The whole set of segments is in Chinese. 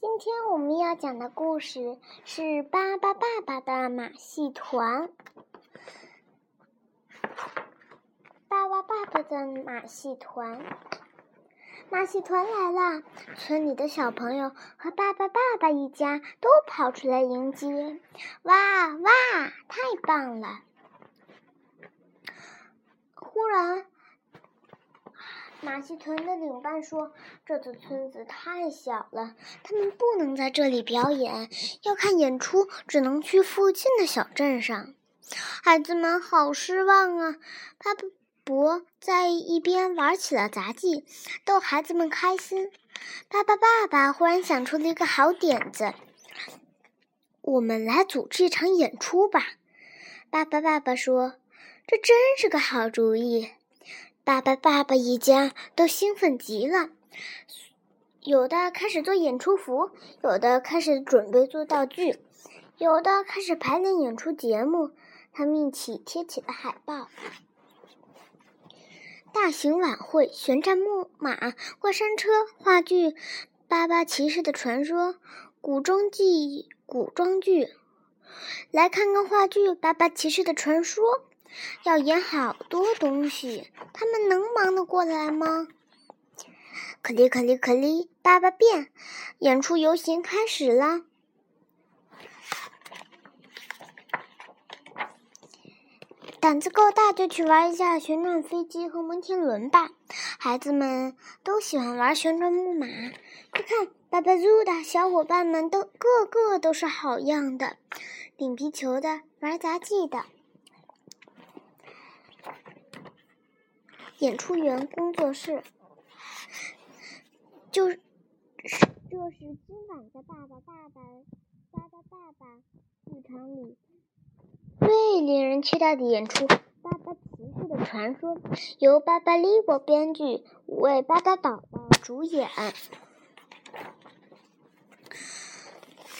今天我们要讲的故事是《巴巴爸爸的马戏团》。巴巴爸爸的马戏团，马戏团来了！村里的小朋友和巴巴爸爸一家都跑出来迎接。哇哇，太棒了！忽然。马戏团的领班说：“这座村子太小了，他们不能在这里表演，要看演出只能去附近的小镇上。”孩子们好失望啊！巴布伯在一边玩起了杂技，逗孩子们开心。巴巴爸爸忽然想出了一个好点子：“我们来组织一场演出吧！”巴巴爸爸说：“这真是个好主意。”爸爸、爸爸一家都兴奋极了，有的开始做演出服，有的开始准备做道具，有的开始排练演出节目。他们一起贴起了海报。大型晚会、旋转木马、过山车、话剧《巴巴骑士的传说》、古装剧、古装剧，来看看话剧《巴巴骑士的传说》。要演好多东西，他们能忙得过来吗？可里可里可里，爸爸变，演出游行开始了。胆子够大就去玩一下旋转飞机和摩天轮吧！孩子们都喜欢玩旋转木马。快看，爸爸组的小伙伴们都个个都是好样的，顶皮球的，玩杂技的。演出员工作室，就是这是今晚的爸爸爸爸爸爸爸爸剧场里最令人期待的演出《巴巴骑士的传说》，由巴巴利伯编剧，五位巴巴宝宝主演。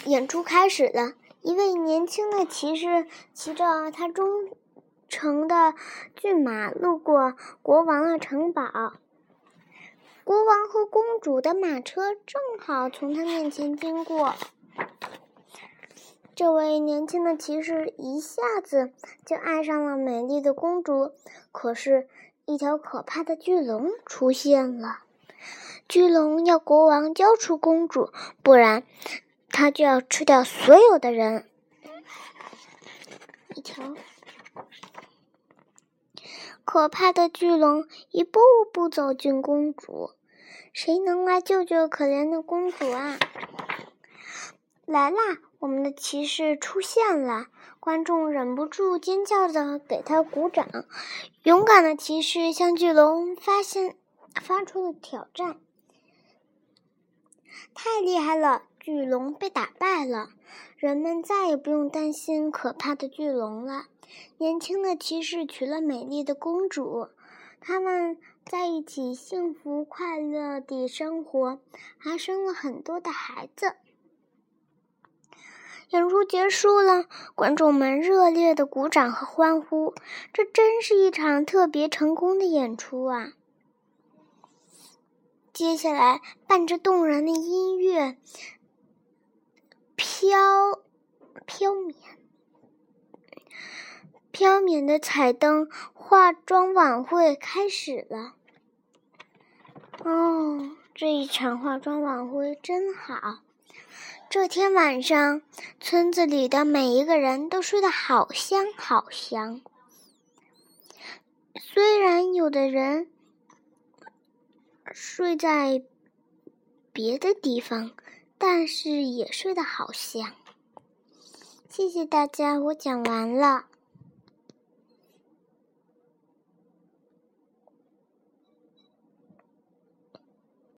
演出开始了，一位年轻的骑士骑着他中。城的骏马路过国王的城堡，国王和公主的马车正好从他面前经过。这位年轻的骑士一下子就爱上了美丽的公主，可是，一条可怕的巨龙出现了。巨龙要国王交出公主，不然，他就要吃掉所有的人。一条。可怕的巨龙一步步走进公主，谁能来救救可怜的公主啊？来啦！我们的骑士出现了，观众忍不住尖叫着给他鼓掌。勇敢的骑士向巨龙发现发出了挑战，太厉害了！巨龙被打败了，人们再也不用担心可怕的巨龙了。年轻的骑士娶了美丽的公主，他们在一起幸福快乐地生活，还生了很多的孩子。演出结束了，观众们热烈的鼓掌和欢呼，这真是一场特别成功的演出啊！接下来，伴着动人的音乐，飘飘渺。飘渺的彩灯化妆晚会开始了。哦，这一场化妆晚会真好。这天晚上，村子里的每一个人都睡得好香好香。虽然有的人睡在别的地方，但是也睡得好香。谢谢大家，我讲完了。